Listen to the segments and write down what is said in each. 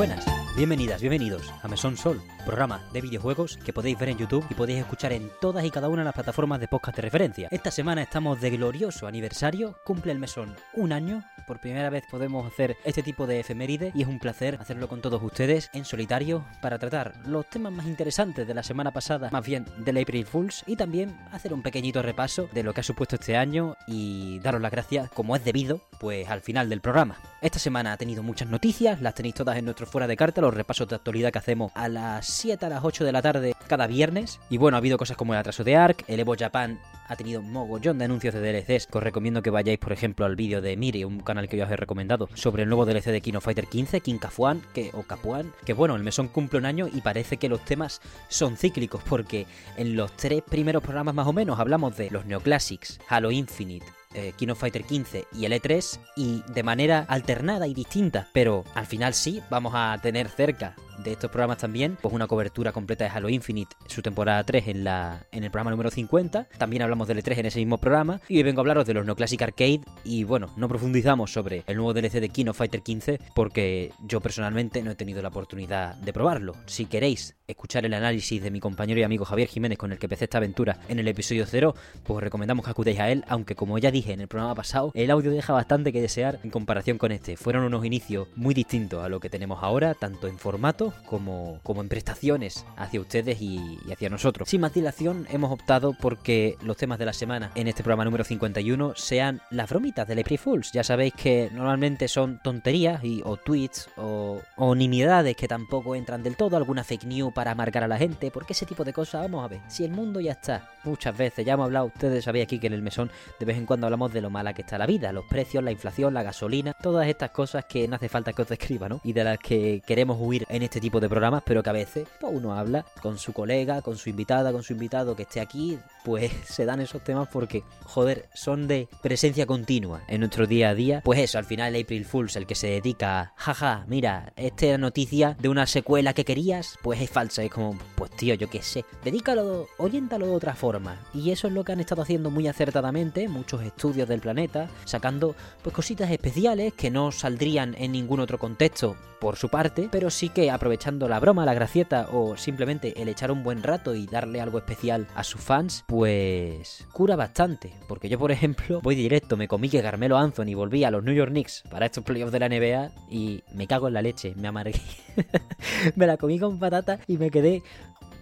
buenas. Bienvenidas, bienvenidos a Mesón Sol, programa de videojuegos que podéis ver en YouTube y podéis escuchar en todas y cada una de las plataformas de podcast de referencia. Esta semana estamos de glorioso aniversario, cumple el Mesón un año, por primera vez podemos hacer este tipo de efeméride y es un placer hacerlo con todos ustedes en solitario para tratar los temas más interesantes de la semana pasada, más bien del April Fools y también hacer un pequeñito repaso de lo que ha supuesto este año y daros las gracias como es debido, pues al final del programa. Esta semana ha tenido muchas noticias, las tenéis todas en nuestro fuera de carta, los repasos de actualidad que hacemos a las 7 a las 8 de la tarde cada viernes. Y bueno, ha habido cosas como el atraso de Ark, el Evo Japan ha tenido mogollón de anuncios de DLCs os recomiendo que vayáis, por ejemplo, al vídeo de Miri, un canal que yo os he recomendado, sobre el nuevo DLC de King of Fighter 15, King Kafuan, que, o Capuan, que bueno, el mesón cumple un año y parece que los temas son cíclicos, porque en los tres primeros programas más o menos hablamos de los Neoclassics, Halo Infinite, eh, Fighter 15 y el E3 y de manera alternada y distinta, pero al final sí vamos a tener cerca de estos programas también, pues una cobertura completa de Halo Infinite, su temporada 3 en, la, en el programa número 50. También hablamos del E3 en ese mismo programa. Y hoy vengo a hablaros de los No Classic Arcade. Y bueno, no profundizamos sobre el nuevo DLC de King of Fighter 15 porque yo personalmente no he tenido la oportunidad de probarlo. Si queréis escuchar el análisis de mi compañero y amigo Javier Jiménez con el que empecé esta aventura en el episodio 0, pues recomendamos que acudáis a él, aunque como ya dije en el programa pasado, el audio deja bastante que desear en comparación con este. Fueron unos inicios muy distintos a lo que tenemos ahora, tanto en formato como, como en prestaciones hacia ustedes y, hacia nosotros. Sin más dilación, hemos optado porque los temas de la semana en este programa número 51 sean las bromitas del April Fools. Ya sabéis que normalmente son tonterías y, o tweets o, o nimiedades que tampoco entran del todo, alguna fake news para marcar a la gente, porque ese tipo de cosas, vamos a ver, si el mundo ya está, muchas veces, ya hemos hablado, ustedes sabéis aquí que en el mesón de vez en cuando hablamos de lo mala que está la vida, los precios, la inflación, la gasolina, todas estas cosas que no hace falta que os describa, ¿no? Y de las que queremos huir en este tipo de programas, pero que a veces pues, uno habla con su colega, con su invitada, con su invitado que esté aquí, pues se dan esos temas porque, joder, son de presencia continua en nuestro día a día. Pues eso, al final April Fools, el que se dedica a, jaja, mira, esta noticia de una secuela que querías, pues es falsa. Es como, pues tío, yo qué sé, dedícalo, oriéntalo de otra forma. Y eso es lo que han estado haciendo muy acertadamente muchos estudios del planeta, sacando pues cositas especiales que no saldrían en ningún otro contexto por su parte, pero sí que aprovechando la broma, la gracieta o simplemente el echar un buen rato y darle algo especial a sus fans, pues cura bastante. Porque yo, por ejemplo, voy directo, me comí que Carmelo Anthony volvía a los New York Knicks para estos playoffs de la NBA y me cago en la leche, me amargué. me la comí con patata y me quedé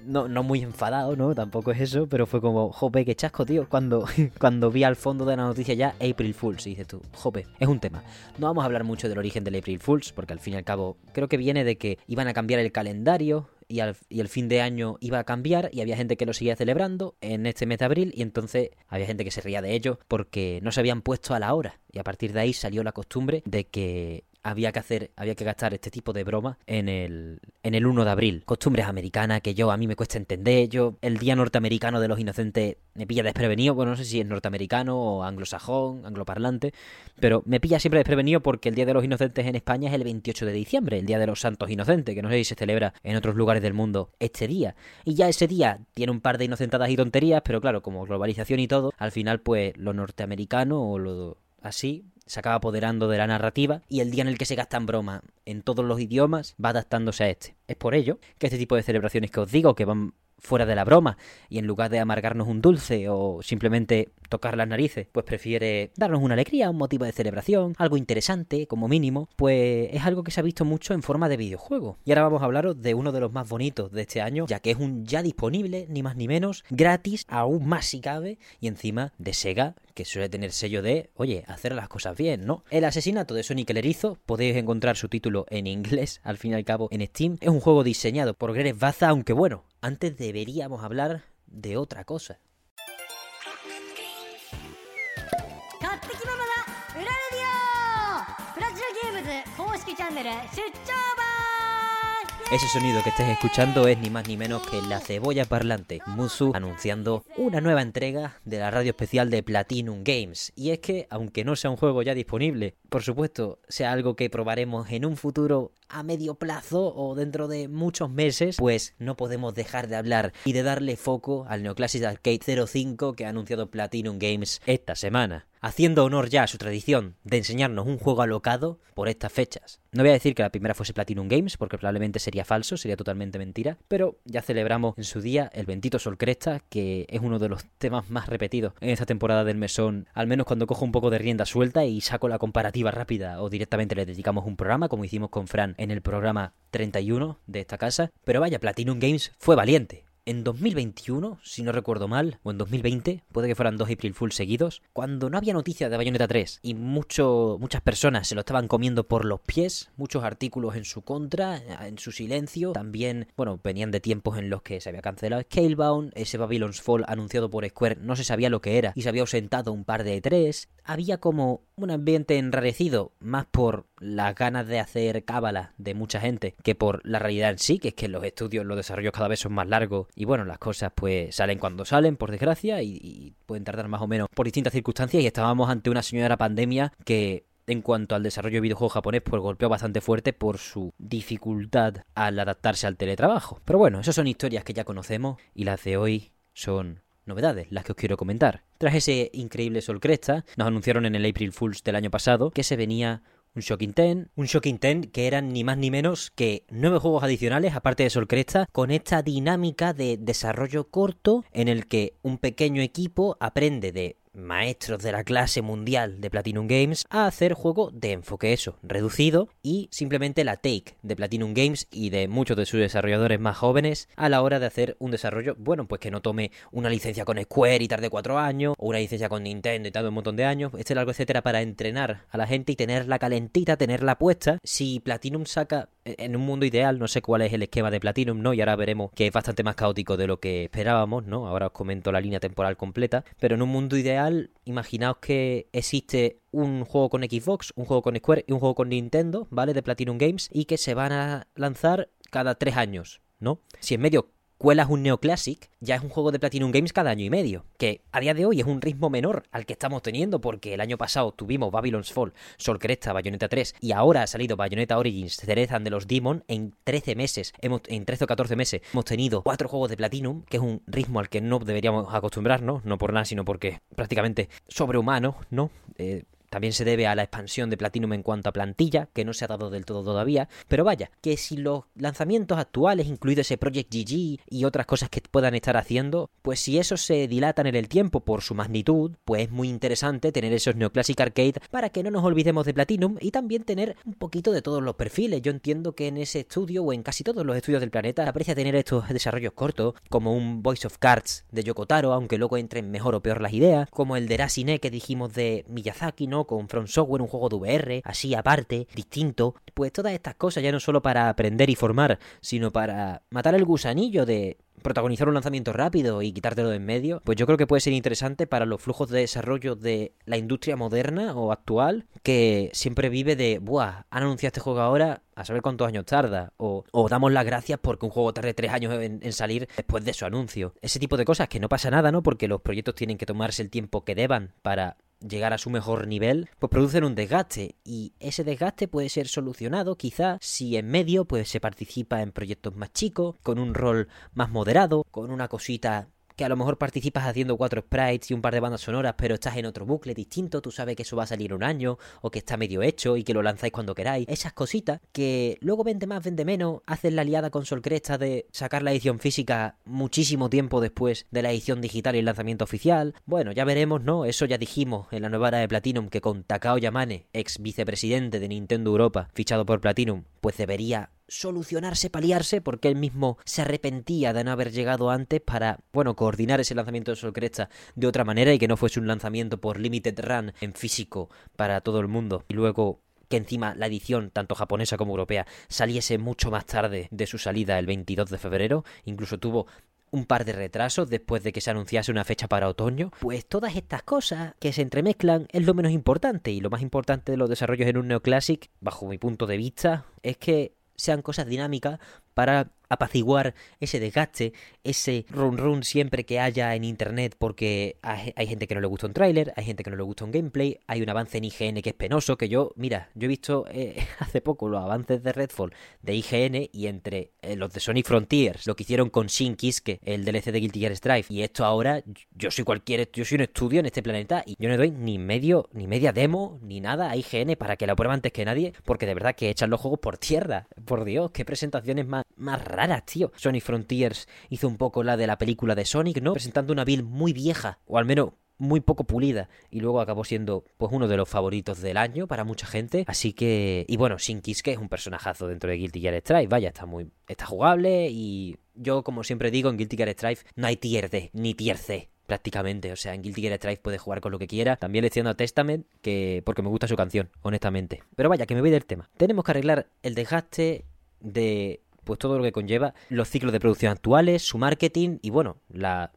no, no muy enfadado, ¿no? Tampoco es eso, pero fue como, jope, qué chasco, tío. Cuando, cuando vi al fondo de la noticia ya April Fools, y dices tú, jope, es un tema. No vamos a hablar mucho del origen del April Fools, porque al fin y al cabo creo que viene de que iban a cambiar el calendario y, al, y el fin de año iba a cambiar y había gente que lo seguía celebrando en este mes de abril y entonces había gente que se ría de ello porque no se habían puesto a la hora. Y a partir de ahí salió la costumbre de que había que hacer, había que gastar este tipo de broma en el, en el 1 de abril. Costumbres americanas que yo a mí me cuesta entender. Yo, el día norteamericano de los inocentes me pilla desprevenido. Bueno, no sé si es norteamericano o anglosajón, angloparlante, pero me pilla siempre desprevenido porque el Día de los Inocentes en España es el 28 de diciembre, el Día de los Santos Inocentes, que no sé si se celebra en otros lugares del mundo este día. Y ya ese día tiene un par de inocentadas y tonterías, pero claro, como globalización y todo, al final pues lo norteamericano o lo así se acaba apoderando de la narrativa y el día en el que se gastan broma en todos los idiomas va adaptándose a este. Es por ello que este tipo de celebraciones que os digo, que van fuera de la broma y en lugar de amargarnos un dulce o simplemente tocar las narices, pues prefiere darnos una alegría, un motivo de celebración, algo interesante como mínimo, pues es algo que se ha visto mucho en forma de videojuego. Y ahora vamos a hablaros de uno de los más bonitos de este año, ya que es un ya disponible, ni más ni menos, gratis, aún más si cabe, y encima de Sega, que suele tener sello de, oye, hacer las cosas bien, ¿no? El asesinato de Sonic el podéis encontrar su título en inglés, al fin y al cabo, en Steam. Es un juego diseñado por Greg Baza, aunque bueno, antes deberíamos hablar de otra cosa. Ese sonido que estáis escuchando es ni más ni menos que la cebolla parlante, Musu, anunciando una nueva entrega de la radio especial de Platinum Games. Y es que, aunque no sea un juego ya disponible, por supuesto, sea algo que probaremos en un futuro a medio plazo o dentro de muchos meses, pues no podemos dejar de hablar y de darle foco al Neoclassic Arcade 05 que ha anunciado Platinum Games esta semana haciendo honor ya a su tradición de enseñarnos un juego alocado por estas fechas. No voy a decir que la primera fuese Platinum Games, porque probablemente sería falso, sería totalmente mentira, pero ya celebramos en su día el bendito Sol Cresta, que es uno de los temas más repetidos en esta temporada del mesón, al menos cuando cojo un poco de rienda suelta y saco la comparativa rápida o directamente le dedicamos un programa, como hicimos con Fran en el programa 31 de esta casa. Pero vaya, Platinum Games fue valiente en 2021, si no recuerdo mal, o en 2020, puede que fueran dos April Fools seguidos, cuando no había noticias de Bayonetta 3 y mucho, muchas personas se lo estaban comiendo por los pies, muchos artículos en su contra, en su silencio, también, bueno, venían de tiempos en los que se había cancelado Scalebound, ese Babylon's Fall anunciado por Square no se sabía lo que era y se había ausentado un par de E3, había como un ambiente enrarecido, más por las ganas de hacer cábala de mucha gente que por la realidad en sí, que es que los estudios, los desarrollos cada vez son más largos y bueno, las cosas pues salen cuando salen, por desgracia, y, pueden tardar más o menos por distintas circunstancias y estábamos ante una señora pandemia que en cuanto al desarrollo de videojuegos japonés, pues golpeó bastante fuerte por su dificultad al adaptarse al teletrabajo. Pero bueno, esas son historias que ya conocemos y las de hoy son novedades, las que os quiero comentar. Tras ese increíble Sol Cresta, nos anunciaron en el April Fools del año pasado que se venía un Shocking Ten, un Shocking Ten que eran ni más ni menos que nueve juegos adicionales, aparte de Sol Cresta, con esta dinámica de desarrollo corto en el que un pequeño equipo aprende de maestros de la clase mundial de Platinum Games a hacer juego de enfoque eso, reducido y simplemente la take de Platinum Games y de muchos de sus desarrolladores más jóvenes a la hora de hacer un desarrollo, bueno, pues que no tome una licencia con Square y tarde cuatro años, o una licencia con Nintendo y tarde un montón de años, largo etcétera, para entrenar a la gente y tenerla calentita, tenerla puesta. Si Platinum saca en un mundo ideal, no sé cuál es el esquema de Platinum, ¿no? Y ahora veremos que es bastante más caótico de lo que esperábamos, ¿no? Ahora os comento la línea temporal completa, pero en un mundo ideal, imaginaos que existe un juego con Xbox, un juego con Square y un juego con Nintendo, ¿vale? De Platinum Games y que se van a lanzar cada tres años, ¿no? Si en medio cuelas un Neoclassic, ya es un juego de Platinum Games cada año y medio, que a día de hoy es un ritmo menor al que estamos teniendo, porque el año pasado tuvimos Babylon's Fall, Sol Cresta, Bayonetta 3, y ahora ha salido Bayonetta Origins, Cerezan de los Demon, en 13 meses, hemos, en 13 o 14 meses, hemos tenido cuatro juegos de Platinum, que es un ritmo al que no deberíamos acostumbrarnos, no por nada, sino porque prácticamente sobrehumano, ¿no? Eh, también se debe a la expansión de Platinum en cuanto a plantilla, que no se ha dado del todo todavía. Pero vaya, que si los lanzamientos actuales, incluido ese Project GG y otras cosas que puedan estar haciendo, pues si eso se dilatan en el tiempo por su magnitud, pues es muy interesante tener esos Neoclassic Arcade para que no nos olvidemos de Platinum y también tener un poquito de todos los perfiles. Yo entiendo que en ese estudio o en casi todos los estudios del planeta aprecia tener estos desarrollos cortos, como un Voice of Cards de Yokotaro, aunque luego entren mejor o peor las ideas, como el de Racine que dijimos de Miyazaki, ¿no? Con From Software, un juego de VR, así aparte, distinto. Pues todas estas cosas ya no solo para aprender y formar, sino para matar el gusanillo de protagonizar un lanzamiento rápido y quitártelo de en medio, pues yo creo que puede ser interesante para los flujos de desarrollo de la industria moderna o actual, que siempre vive de, buah, han anunciado este juego ahora, a saber cuántos años tarda, o, damos las gracias porque un juego tarde tres años en, salir después de su anuncio. Ese tipo de cosas que no pasa nada, ¿no? Porque los proyectos tienen que tomarse el tiempo que deban para llegar a su mejor nivel, pues producen un desgaste. Y ese desgaste puede ser solucionado quizá si en medio pues se participa en proyectos más chicos, con un rol más moderado, con una cosita que a lo mejor participas haciendo cuatro sprites y un par de bandas sonoras, pero estás en otro bucle distinto, tú sabes que eso va a salir un año, o que está medio hecho y que lo lanzáis cuando queráis. Esas cositas que luego vende más, vende menos, hacen la liada con Sol Cresta de sacar la edición física muchísimo tiempo después de la edición digital y el lanzamiento oficial. Bueno, ya veremos, ¿no? Eso ya dijimos en la nueva era de Platinum que con Takao Yamane, ex vicepresidente de Nintendo Europa, fichado por Platinum, pues debería solucionarse, paliarse, porque él mismo se arrepentía de no haber llegado antes para, bueno, coordinar ese lanzamiento de Sol Cresta de otra manera y que no fuese un lanzamiento por Limited Run en físico para todo el mundo. Y luego que encima la edición, tanto japonesa como europea, saliese mucho más tarde de su salida el 22 de febrero, incluso tuvo un par de retrasos después de que se anunciase una fecha para otoño, pues todas estas cosas que se entremezclan es lo menos importante y lo más importante de los desarrollos en un neoclásic, bajo mi punto de vista, es que sean cosas dinámicas para apaciguar ese desgaste, ese run run siempre que haya en internet porque hay gente que no le gusta un tráiler, hay gente que no le gusta un gameplay, hay un avance en IGN que es penoso, que yo, mira, yo he visto eh, hace poco los avances de Redfall de IGN y entre eh, los de Sonic Frontiers, lo que hicieron con Shin Kiske, el DLC de Guilty Gear Strive, y esto ahora, yo soy cualquier, yo soy un estudio en este planeta y yo no doy ni medio, ni media demo, ni nada a IGN para que la prueba antes que nadie, porque de verdad que echan los juegos por tierra, por Dios, qué presentaciones más, más raras, tío. Sonic Frontiers hizo un poco la de la película de Sonic, ¿no? Presentando una build muy vieja, o al menos muy poco pulida y luego acabó siendo pues uno de los favoritos del año para mucha gente así que y bueno Shin que es un personajazo dentro de Guilty Gear Strive vaya está muy está jugable y yo como siempre digo en Guilty Gear Strive no hay tier D ni tier C prácticamente. O sea, en Guilty Gear Strive puede jugar con lo que quiera. También le estoy dando a Testament que porque me gusta su canción, honestamente. Pero vaya, que me voy del tema. Tenemos que arreglar el desgaste de pues todo lo que conlleva los ciclos de producción actuales, su marketing y bueno, la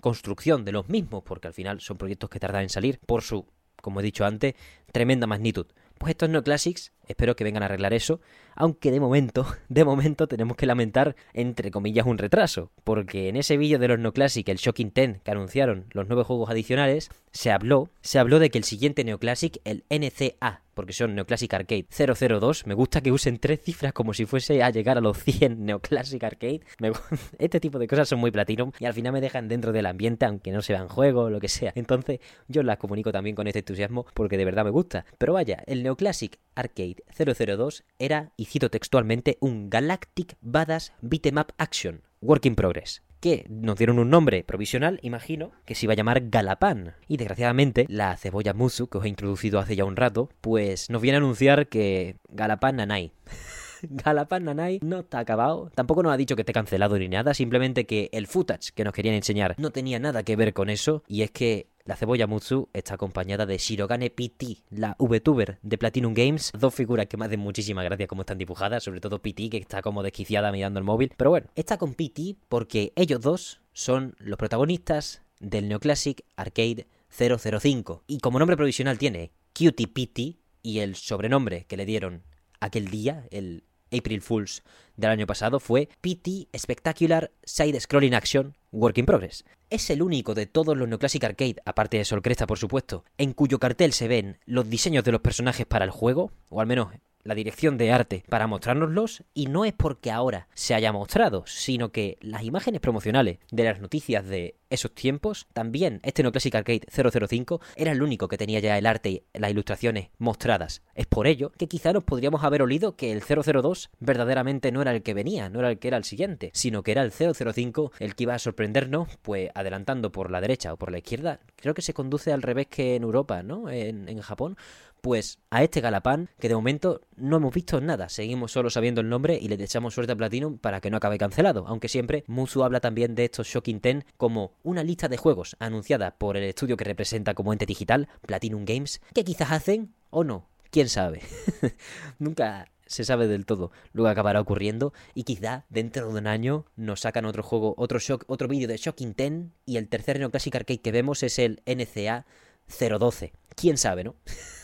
construcción de los mismos, porque al final son proyectos que tardan en salir por su, como he dicho antes, tremenda magnitud. Pues estos no classics, espero que vengan a arreglar eso, aunque de momento, de momento tenemos que lamentar, entre comillas, un retraso, porque en ese vídeo de los no classic, el Shocking 10, que anunciaron los nueve juegos adicionales, se habló, se habló de que el siguiente Neoclassic, el NCA, porque son Neoclassic Arcade 002. Me gusta que usen tres cifras como si fuese a llegar a los 100 Neoclassic Arcade. este tipo de cosas son muy platinum y al final me dejan dentro del ambiente, aunque no se vean juego o lo que sea. Entonces yo las comunico también con este entusiasmo porque de verdad me gusta. Pero vaya, el Neoclassic Arcade 002 era, y cito textualmente, un Galactic Badass Beat'em Up Action. Work in Progress que nos dieron un nombre provisional, imagino, que se iba a llamar Galapán. Y desgraciadamente, la cebolla Musu, que os he introducido hace ya un rato, pues nos viene a anunciar que Galapán Nanai. Galapán Nanai no está acabado. Tampoco nos ha dicho que esté cancelado ni nada. Simplemente que el footage que nos querían enseñar no tenía nada que ver con eso. Y es que la cebolla Mutsu está acompañada de Shirogane PT, la VTuber de Platinum Games. Dos figuras que me hacen muchísima gracia como están dibujadas, sobre todo PT, que está como desquiciada mirando el móvil. Pero bueno, está con PT porque ellos dos son los protagonistas del Neoclassic Arcade 005. Y como nombre provisional tiene Cutie PT y el sobrenombre que le dieron aquel día, el April Fools del año pasado, fue PT Spectacular Side Scrolling Action Work in Progress. Es el único de todos los Neoclassic Arcade, aparte de Sol Cresta por supuesto, en cuyo cartel se ven los diseños de los personajes para el juego, o al menos la dirección de arte para mostrárnoslos y no es porque ahora se haya mostrado, sino que las imágenes promocionales de las noticias de esos tiempos, también este No Classic Arcade 005 era el único que tenía ya el arte y las ilustraciones mostradas. Es por ello que quizá nos podríamos haber olido que el 002 verdaderamente no era el que venía, no era el que era el siguiente, sino que era el 005 el que iba a sorprendernos, pues adelantando por la derecha o por la izquierda. Creo que se conduce al revés que en Europa, ¿no? En, en Japón pues a este Galapán, que de momento no hemos visto nada, seguimos solo sabiendo el nombre y le echamos suerte a Platinum para que no acabe cancelado, aunque siempre Musu habla también de estos Shocking Ten como una lista de juegos anunciada por el estudio que representa como ente digital, Platinum Games, que quizás hacen o no, quién sabe. Nunca se sabe del todo lo que acabará ocurriendo y quizá dentro de un año nos sacan otro juego, otro shock, otro vídeo de Shocking Ten y el tercer Neoclassic Arcade que vemos es el NCA 012. ¿Quién sabe, no?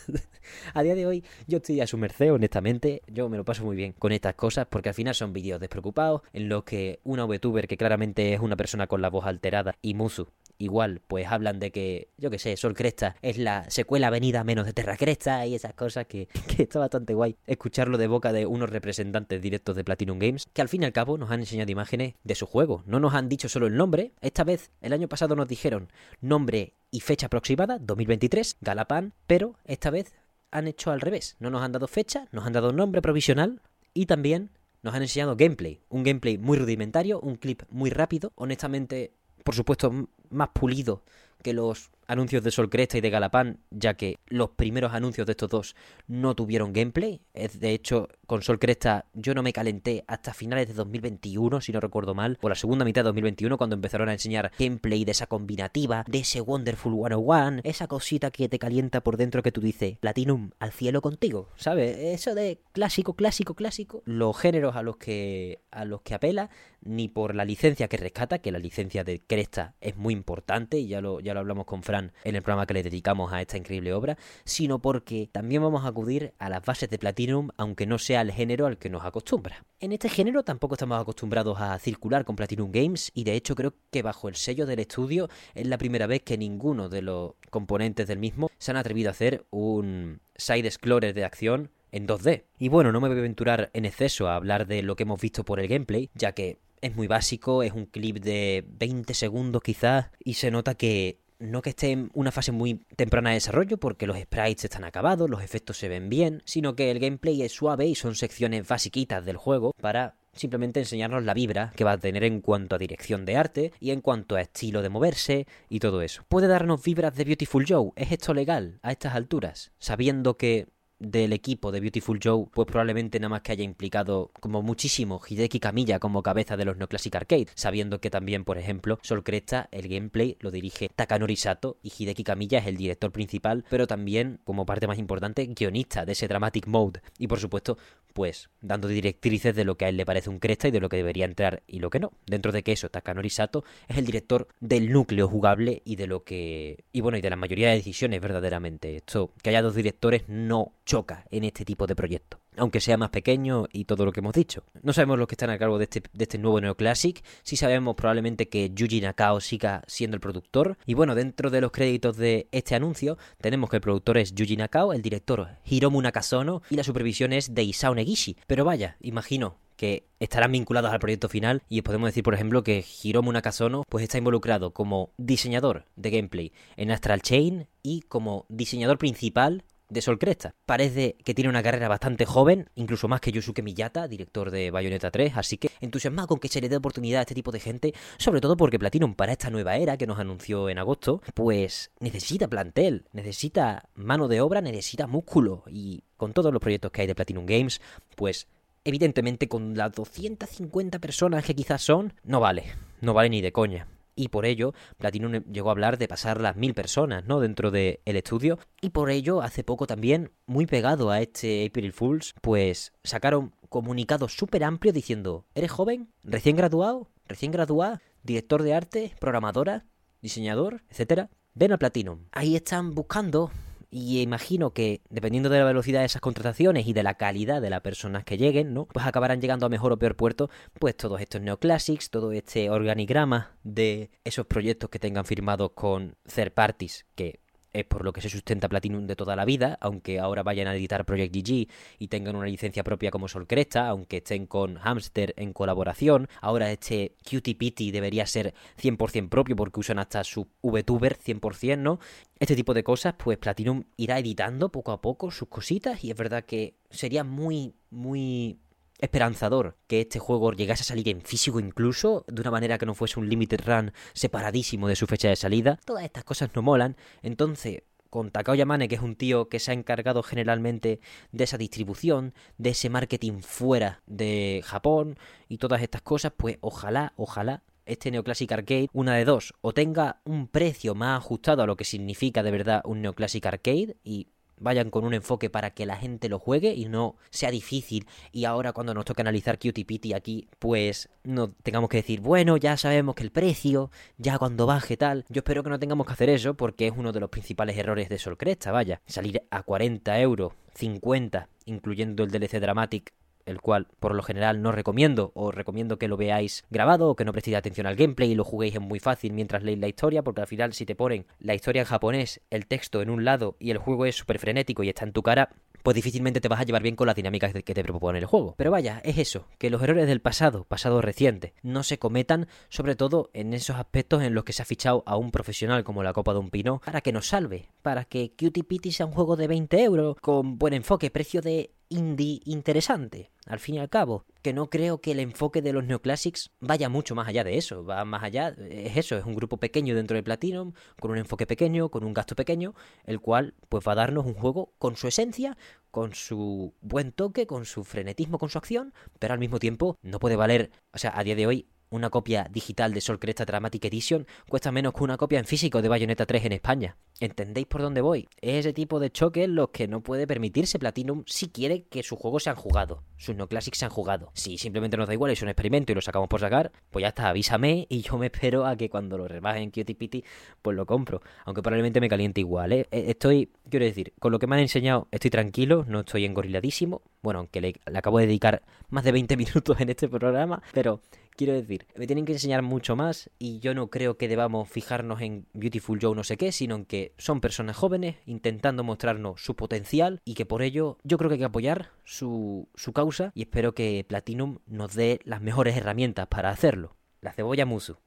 a día de hoy yo estoy a su merced, honestamente. Yo me lo paso muy bien con estas cosas porque al final son vídeos despreocupados en los que una VTuber que claramente es una persona con la voz alterada y Musu igual pues hablan de que, yo que sé, Sol Cresta es la secuela venida menos de Terra Cresta y esas cosas que, que está bastante guay escucharlo de boca de unos representantes directos de Platinum Games que al fin y al cabo nos han enseñado imágenes de su juego. No nos han dicho solo el nombre, esta vez el año pasado nos dijeron nombre y fecha aproximada, 2023, Galapan, pero esta vez han hecho al revés. No nos han dado fecha, nos han dado nombre provisional y también nos han enseñado gameplay. Un gameplay muy rudimentario, un clip muy rápido. Honestamente, por supuesto, más pulido que los anuncios de Sol Cresta y de Galapán, ya que los primeros anuncios de estos dos no tuvieron gameplay. De hecho, con Sol Cresta yo no me calenté hasta finales de 2021, si no recuerdo mal, o la segunda mitad de 2021, cuando empezaron a enseñar gameplay de esa combinativa, de ese Wonderful 101, esa cosita que te calienta por dentro que tú dices, Platinum, al cielo contigo, ¿sabes? Eso de clásico, clásico, clásico, los géneros a los que, a los que apela, ni por la licencia que rescata, que la licencia de Cresta es muy importante, y ya lo, ya lo hablamos con En el programa que le dedicamos a esta increíble obra, sino porque también vamos a acudir a las bases de Platinum, aunque no sea al género al que nos acostumbra. En este género tampoco estamos acostumbrados a circular con Platinum Games y de hecho creo que bajo el sello del estudio es la primera vez que ninguno de los componentes del mismo se han atrevido a hacer un side scroller de acción en 2D. Y bueno, no me voy a aventurar en exceso a hablar de lo que hemos visto por el gameplay, ya que es muy básico, es un clip de 20 segundos quizás, y se nota que no que esté en una fase muy temprana de desarrollo porque los sprites están acabados, los efectos se ven bien, sino que el gameplay es suave y son secciones basiquitas del juego para simplemente enseñarnos la vibra que va a tener en cuanto a dirección de arte y en cuanto a estilo de moverse y todo eso. Puede darnos vibras de Beautiful Joe, ¿es esto legal a estas alturas? Sabiendo que del equipo de Beautiful Joe, pues probablemente nada más que haya implicado como muchísimo Hideki Kamiya como cabeza de los Neoclassic Arcade, sabiendo que también, por ejemplo, Sol Cresta, el gameplay lo dirige Takanori Sato y Hideki Kamiya es el director principal, pero también, como parte más importante, guionista de ese Dramatic Mode. Y por supuesto, pues dando directrices de lo que a él le parece un Cresta y de lo que debería entrar y lo que no. Dentro de que eso, Takanori Sato es el director del núcleo jugable y de lo que... Y bueno, y de la mayoría de decisiones verdaderamente. Esto, que haya dos directores no choca en este tipo de proyectos. Aunque sea más pequeño y todo lo que hemos dicho. No sabemos los que están a cargo de este, de este nuevo Neoclassic. Sí sabemos probablemente que Yuji Nakao siga siendo el productor. Y bueno, dentro de los créditos de este anuncio, tenemos que el productor es Yuji Nakao, el director Hiromu Nakasono y la supervisión es de Isao Negishi. Pero vaya, imagino que estarán vinculados al proyecto final y podemos decir por ejemplo que Hiromu Nakasono pues está involucrado como diseñador de gameplay en Astral Chain y como diseñador principal de Sol Cresta. Parece que tiene una carrera bastante joven, incluso más que Yusuke Miyata, director de Bayonetta 3, así que entusiasmado con que se le dé oportunidad a este tipo de gente, sobre todo porque Platinum para esta nueva era que nos anunció en agosto, pues necesita plantel, necesita mano de obra, necesita músculo y con todos los proyectos que hay de Platinum Games, pues evidentemente con las 250 personas que quizás son, no vale, no vale ni de coña y por ello Platinum llegó a hablar de pasar las mil personas, ¿no? Dentro del estudio y por ello hace poco también, muy pegado a este April Fools, pues sacaron comunicados súper amplios diciendo, ¿eres joven? ¿Recién graduado? ¿Recién graduada? ¿Director de arte? ¿Programadora? ¿Diseñador? Etcétera. Ven a Platinum. Ahí están buscando y imagino que, dependiendo de la velocidad de esas contrataciones y de la calidad de las personas que lleguen, ¿no? Pues acabarán llegando a mejor o peor puerto, pues todos estos neoclassics, todo este organigrama de esos proyectos que tengan firmados con third parties, que es por lo que se sustenta Platinum de toda la vida, aunque ahora vayan a editar Project GG y tengan una licencia propia como Sol Cresta, aunque estén con Hamster en colaboración, ahora este Cutie debería ser 100% propio porque usan hasta su VTuber 100%, ¿no? Este tipo de cosas, pues Platinum irá editando poco a poco sus cositas y es verdad que sería muy, muy esperanzador que este juego llegase a salir en físico incluso, de una manera que no fuese un limited run separadísimo de su fecha de salida. Todas estas cosas no molan, entonces con Takao Yamane, que es un tío que se ha encargado generalmente de esa distribución, de ese marketing fuera de Japón y todas estas cosas, pues ojalá, ojalá este Neoclassic Arcade, una de dos, o tenga un precio más ajustado a lo que significa de verdad un Neoclassic Arcade y vayan con un enfoque para que la gente lo juegue y no sea difícil. Y ahora cuando nos toque analizar Cutie aquí pues no tengamos que decir bueno ya sabemos que el precio ya cuando baje tal yo espero que no tengamos que hacer eso porque es uno de los principales errores de Sol Cresta vaya. Salir a 40 euros 50 incluyendo el DLC Dramatic el cual por lo general no recomiendo, o recomiendo que lo veáis grabado o que no prestéis atención al gameplay y lo juguéis en muy fácil mientras leéis la historia, porque al final si te ponen la historia en japonés, el texto en un lado y el juego es súper frenético y está en tu cara, pues difícilmente te vas a llevar bien con las dinámicas que te propone el juego. Pero vaya, es eso, que los errores del pasado, pasado reciente, no se cometan, sobre todo en esos aspectos en los que se ha fichado a un profesional como la Copa de un Pino, para que nos salve, para que Cutie Pity sea un juego de 20 euros, con buen enfoque, precio de indie interesante, al fin y al cabo. Que no creo que el enfoque de los Neoclassics vaya mucho más allá de eso. Va más allá, es eso, es un grupo pequeño dentro de Platinum, con un enfoque pequeño, con un gasto pequeño, el cual pues va a darnos un juego con su esencia, con su buen toque, con su frenetismo, con su acción, pero al mismo tiempo no puede valer, o sea, a día de hoy una copia digital de Sol Cresta Dramatic Edition cuesta menos que una copia en físico de Bayonetta 3 en España. ¿Entendéis por dónde voy? Es ese tipo de choques los que no puede permitirse Platinum si quiere que sus juegos sean jugados, sus no classics sean jugados. Si simplemente nos da igual, es un experimento y lo sacamos por sacar, pues ya está, avísame y yo me espero a que cuando lo rebajen en Cutie pues lo compro. Aunque probablemente me caliente igual, ¿eh? eh estoy, quiero decir, con lo que me han enseñado estoy tranquilo, no estoy engoriladísimo, Bueno, aunque le, le acabo de dedicar más de 20 minutos en este programa, pero quiero decir, me tienen que enseñar mucho más y yo no creo que debamos fijarnos en Beautiful Joe no sé qué, sino en que son personas jóvenes intentando mostrarnos su potencial y que por ello yo creo que hay que apoyar su, su causa y espero que Platinum nos dé las mejores herramientas para hacerlo. La cebolla Musu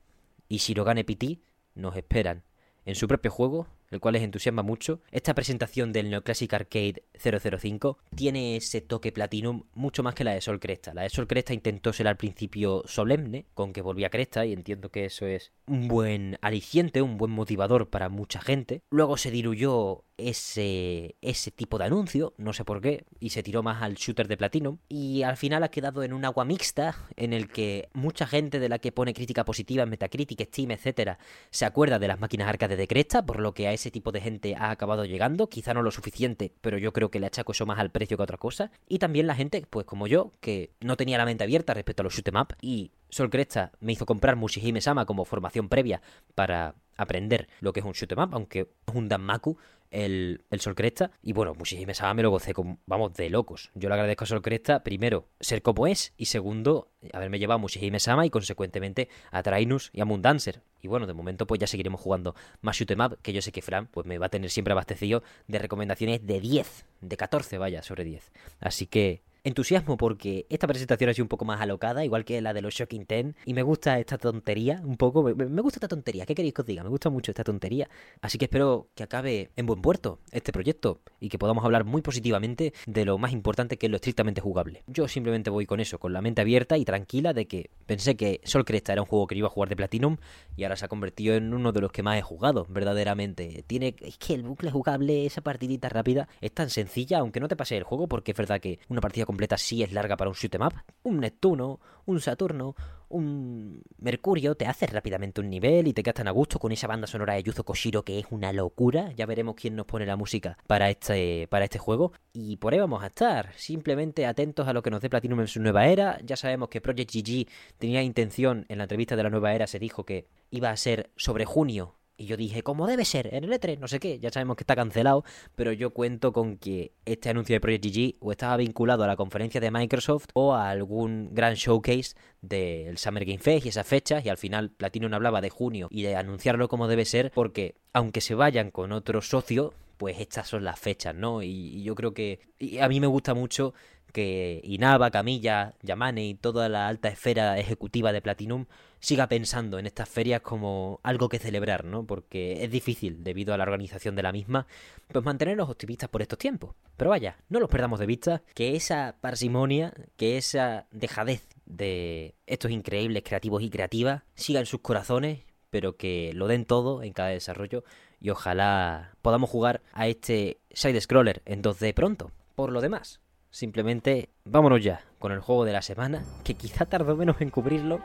y Shirogane PT nos esperan en su propio juego el cual les entusiasma mucho. Esta presentación del Neoclassic Arcade 005 tiene ese toque Platinum mucho más que la de Sol Cresta. La de Sol Cresta intentó ser al principio solemne, con que volvía Cresta, y entiendo que eso es un buen aliciente, un buen motivador para mucha gente. Luego se diluyó ese, ese tipo de anuncio, no sé por qué, y se tiró más al shooter de Platinum. Y al final ha quedado en un agua mixta en el que mucha gente de la que pone crítica positiva en Metacritic, Steam, etcétera, se acuerda de las máquinas arcade de Cresta, por lo que a ese tipo de gente ha acabado llegando, quizá no lo suficiente, pero yo creo que le achaco eso más al precio que a otra cosa. Y también la gente, pues como yo, que no tenía la mente abierta respecto a los shoot em up y Sol Cresta me hizo comprar Mushihime Sama como formación previa para aprender lo que es un shoot em up, aunque es un Danmaku el, el Sol Cresta. Y bueno, Mushihime Sama me lo gocé vamos, de locos. Yo le agradezco a Sol Cresta, primero, ser como es, y segundo, haberme llevado a Mushihime Sama y consecuentemente a Trainus y a Moondancer. Y bueno, de momento pues ya seguiremos jugando más shoot up, que yo sé que Fran pues me va a tener siempre abastecido de recomendaciones de 10, de 14 vaya, sobre 10. Así que entusiasmo porque esta presentación ha sido un poco más alocada, igual que la de los Shocking Ten, y me gusta esta tontería un poco, me, gusta esta tontería, ¿qué queréis que os diga? Me gusta mucho esta tontería, así que espero que acabe en buen puerto este proyecto y que podamos hablar muy positivamente de lo más importante que es lo estrictamente jugable. Yo simplemente voy con eso, con la mente abierta y tranquila de que pensé que Sol Cresta era un juego que iba a jugar de Platinum y ahora se ha convertido en uno de los que más he jugado, verdaderamente. Tiene, es que el bucle jugable, esa partidita rápida, es tan sencilla, aunque no te pase el juego, porque es verdad que una partida completa sí es larga para un shoot 'em up. Un Neptuno, un Saturno, un Mercurio te hace rápidamente un nivel y te quedas tan a gusto con esa banda sonora de Yuzo Koshiro que es una locura. Ya veremos quién nos pone la música para este, para este juego. Y por ahí vamos a estar, simplemente atentos a lo que nos dé Platinum en su nueva era. Ya sabemos que Project GG tenía intención, en la entrevista de la nueva era se dijo que iba a ser sobre junio y yo dije, como debe ser, en el E3, no sé qué, ya sabemos que está cancelado, pero yo cuento con que este anuncio de Project GG o estaba vinculado a la conferencia de Microsoft o a algún gran showcase del Summer Game Fest y esas fechas, y al final Platinum hablaba de junio y de anunciarlo como debe ser, porque aunque se vayan con otro socio, pues estas son las fechas, ¿no? Y, yo creo que a mí me gusta mucho que Inaba, Camilla, Yamane y toda la alta esfera ejecutiva de Platinum siga pensando en estas ferias como algo que celebrar, ¿no? Porque es difícil, debido a la organización de la misma, pues mantenerlos optimistas por estos tiempos. Pero vaya, no los perdamos de vista, que esa parsimonia, que esa dejadez de estos increíbles creativos y creativas siga en sus corazones, pero que lo den todo en cada desarrollo y ojalá podamos jugar a este side-scroller en 2D pronto. Por lo demás, Simplemente vámonos ya con el juego de la semana, que quizá tardó menos en cubrirlo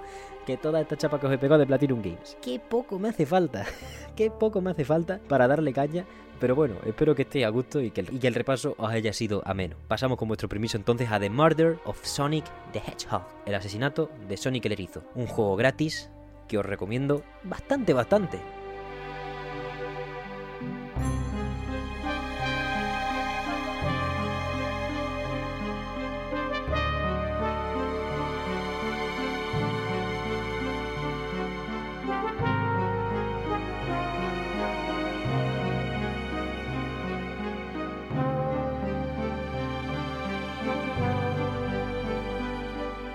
que toda esta chapa que os he pegado de Platinum Games. Qué poco me hace falta, qué poco me hace falta para darle caña, pero bueno, espero que estéis a gusto y que, el, repaso os haya sido ameno. Pasamos con vuestro permiso entonces a The Murder of Sonic the Hedgehog, el asesinato de Sonic el Erizo, un juego gratis que os recomiendo bastante, bastante.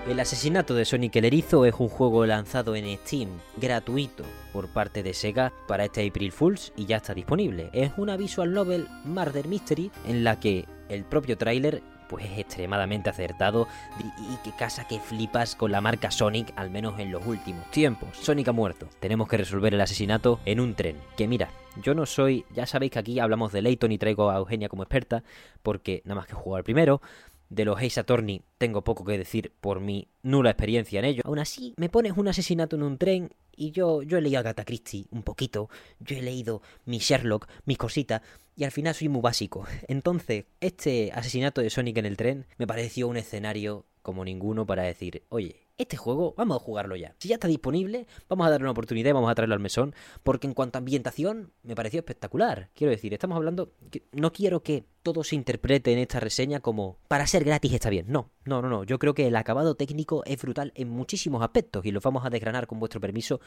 El asesinato de Sonic el Erizo es un juego lanzado en Steam, gratuito, por parte de Sega para este April Fools y ya está disponible. Es una visual novel Murder Mystery en la que el propio tráiler pues es extremadamente acertado y, que casa que flipas con la marca Sonic, al menos en los últimos tiempos. Sonic ha muerto. Tenemos que resolver el asesinato en un tren. Que mira, yo no soy, ya sabéis que aquí hablamos de Layton y traigo a Eugenia como experta, porque nada más que jugar primero. De los Ace Attorney tengo poco que decir por mi nula experiencia en ello. Aún así, me pones un asesinato en un tren y yo, yo he leído a Agatha Christie un poquito, yo he leído mi Sherlock, mis cositas, y al final soy muy básico. Entonces, este asesinato de Sonic en el tren me pareció un escenario como ninguno para decir, oye, este juego vamos a jugarlo ya. Si ya está disponible, vamos a darle una oportunidad y vamos a traerlo al mesón, porque en cuanto a ambientación me pareció espectacular. Quiero decir, estamos hablando, no quiero que todo se interprete en esta reseña como para ser gratis está bien. No, no, no, no. Yo creo que el acabado técnico es brutal en muchísimos aspectos y lo vamos a desgranar con vuestro permiso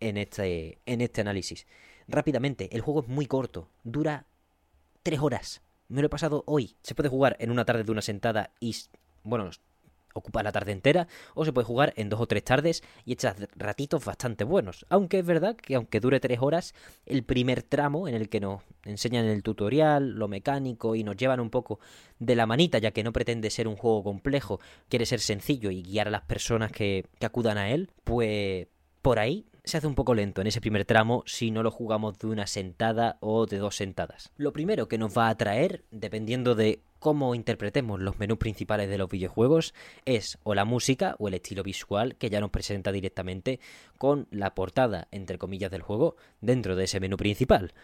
en este, en este análisis. Rápidamente, el juego es muy corto, dura tres horas. Me lo he pasado hoy. Se puede jugar en una tarde de una sentada y, bueno, ocupa la tarde entera, o se puede jugar en dos o tres tardes y echas ratitos bastante buenos. Aunque es verdad que aunque dure tres horas, el primer tramo en el que nos enseñan el tutorial, lo mecánico y nos llevan un poco de la manita, ya que no pretende ser un juego complejo, quiere ser sencillo y guiar a las personas que, que acudan a él, pues por ahí se hace un poco lento en ese primer tramo si no lo jugamos de una sentada o de dos sentadas. Lo primero que nos va a atraer, dependiendo de cómo interpretemos los menús principales de los videojuegos, es o la música o el estilo visual que ya nos presenta directamente con la portada, entre comillas, del juego dentro de ese menú principal.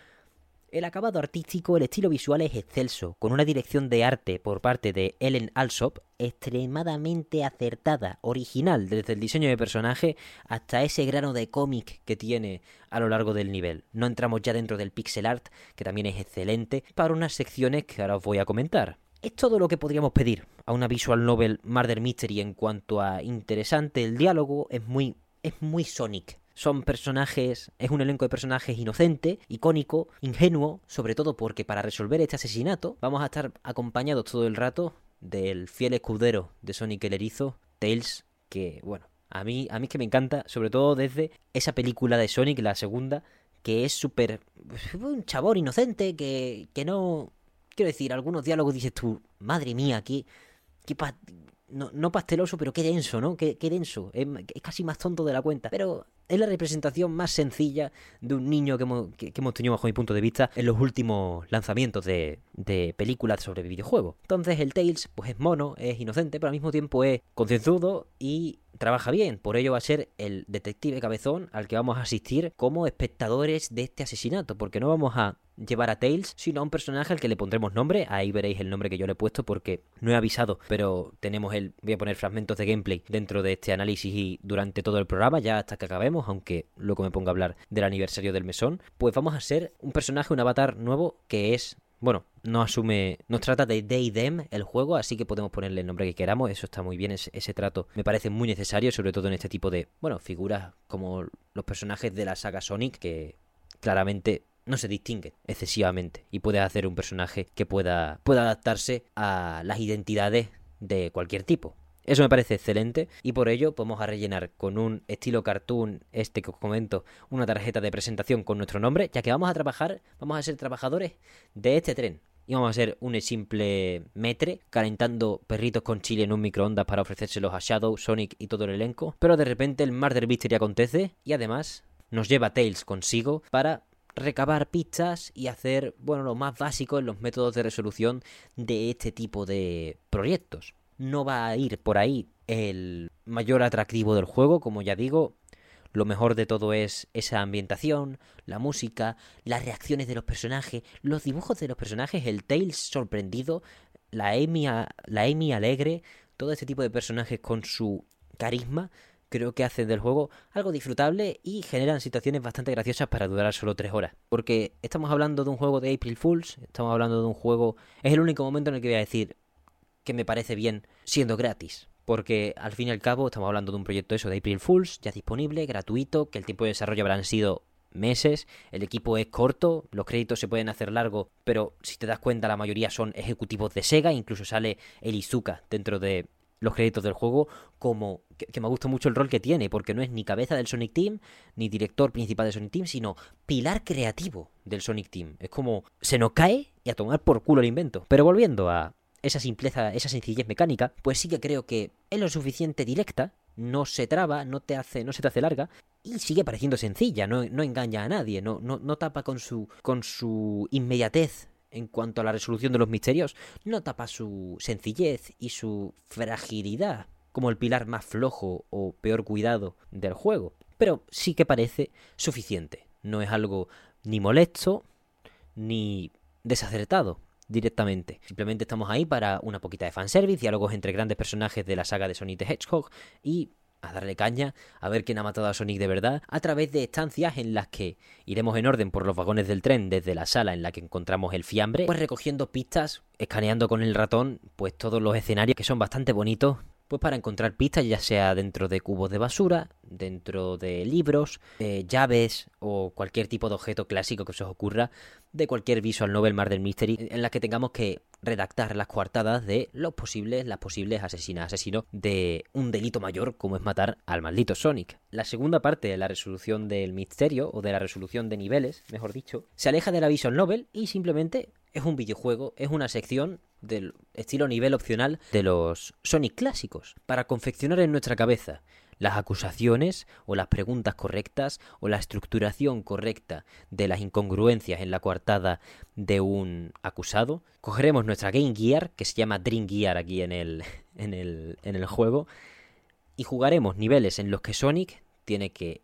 El acabado artístico, el estilo visual es excelso, con una dirección de arte por parte de Ellen Alsop extremadamente acertada, original, desde el diseño de personaje hasta ese grano de cómic que tiene a lo largo del nivel. No entramos ya dentro del pixel art, que también es excelente, para unas secciones que ahora os voy a comentar. Es todo lo que podríamos pedir a una visual novel Murder Mystery en cuanto a interesante. El diálogo es muy es muy Sonic son personajes, es un elenco de personajes inocente, icónico, ingenuo, sobre todo porque para resolver este asesinato vamos a estar acompañados todo el rato del fiel escudero de Sonic el Erizo, Tails, que bueno, a mí, a mí es que me encanta, sobre todo desde esa película de Sonic, la segunda, que es súper... un chabón inocente que, que no... Quiero decir, algunos diálogos dices tú, madre mía, qué, qué, no, no, pasteloso, pero qué denso, ¿no? Qué, qué denso. Es, casi más tonto de la cuenta. Pero es la representación más sencilla de un niño que hemos, tenido bajo mi punto de vista en los últimos lanzamientos de, de, películas sobre videojuegos. Entonces el Tails pues es mono, es inocente, pero al mismo tiempo es concienzudo y trabaja bien. Por ello va a ser el detective cabezón al que vamos a asistir como espectadores de este asesinato, porque no vamos a llevar a Tails, sino a un personaje al que le pondremos nombre. Ahí veréis el nombre que yo le he puesto porque no he avisado, pero tenemos el. Voy a poner fragmentos de gameplay dentro de este análisis y durante todo el programa, ya hasta que acabemos, aunque luego me ponga a hablar del aniversario del mesón. Pues vamos a ser un personaje, un avatar nuevo que es bueno, no asume, nos trata de they them el juego, así que podemos ponerle el nombre que queramos, eso está muy bien, ese, ese, trato me parece muy necesario, sobre todo en este tipo de, bueno, figuras como los personajes de la saga Sonic, que claramente no se distingue excesivamente y puede hacer un personaje que pueda, pueda adaptarse a las identidades de cualquier tipo. Eso me parece excelente y por ello podemos a rellenar con un estilo cartoon, este que os comento, una tarjeta de presentación con nuestro nombre, ya que vamos a trabajar, vamos a ser trabajadores de este tren. Y vamos a ser un simple metre calentando perritos con chile en un microondas para ofrecérselos a Shadow, Sonic y todo el elenco. Pero de repente el Murder Mystery acontece y además nos lleva Tails consigo para recabar pistas y hacer, bueno, lo más básico en los métodos de resolución de este tipo de proyectos. No va a ir por ahí el mayor atractivo del juego, como ya digo, lo mejor de todo es esa ambientación, la música, las reacciones de los personajes, los dibujos de los personajes, el Tails sorprendido, la Amy, la Amy alegre, todo este tipo de personajes con su carisma creo que hacen del juego algo disfrutable y generan situaciones bastante graciosas para durar solo 3 horas. Porque estamos hablando de un juego de April Fools, estamos hablando de un juego... Es el único momento en el que voy a decir que me parece bien siendo gratis. Porque al fin y al cabo estamos hablando de un proyecto eso de April Fools, ya disponible, gratuito, que el tiempo de desarrollo habrán sido meses, el equipo es corto, los créditos se pueden hacer largos, pero si te das cuenta la mayoría son ejecutivos de Sega, incluso sale el Izuka dentro de los créditos del juego como que, me gusta mucho el rol que tiene, porque no es ni cabeza del Sonic Team, ni director principal del Sonic Team, sino pilar creativo del Sonic Team. Es como se nos cae y a tomar por culo el invento. Pero volviendo a esa simpleza, esa sencillez mecánica, pues sí que creo que es lo suficiente directa, no se traba, no te hace, no se te hace larga, y sigue pareciendo sencilla, no, no engaña a nadie, no, no, no tapa con su, con su inmediatez en cuanto a la resolución de los misterios, no tapa su sencillez y su fragilidad como el pilar más flojo o peor cuidado del juego, pero sí que parece suficiente. No es algo ni molesto ni desacertado. Directamente. Simplemente estamos ahí para una poquita de fanservice, diálogos entre grandes personajes de la saga de Sonic the Hedgehog y a darle caña, a ver quién ha matado a Sonic de verdad, a través de estancias en las que iremos en orden por los vagones del tren desde la sala en la que encontramos el fiambre, pues recogiendo pistas, escaneando con el ratón, pues todos los escenarios que son bastante bonitos, pues para encontrar pistas, ya sea dentro de cubos de basura, dentro de libros, llaves o cualquier tipo de objeto clásico que se os ocurra de cualquier visual novel Mar del Mystery en la que tengamos que redactar las coartadas de los posibles, las posibles asesinas, asesinos de un delito mayor como es matar al maldito Sonic. La segunda parte de la resolución del misterio o de la resolución de niveles, mejor dicho, se aleja de la visual novel y simplemente es un videojuego, es una sección del estilo nivel opcional de los Sonic clásicos, para confeccionar en nuestra cabeza las acusaciones o las preguntas correctas o la estructuración correcta de las incongruencias en la coartada de un acusado. Cogeremos nuestra Game Gear, que se llama Dream Gear aquí en el, en el, en el juego, y jugaremos niveles en los que Sonic tiene que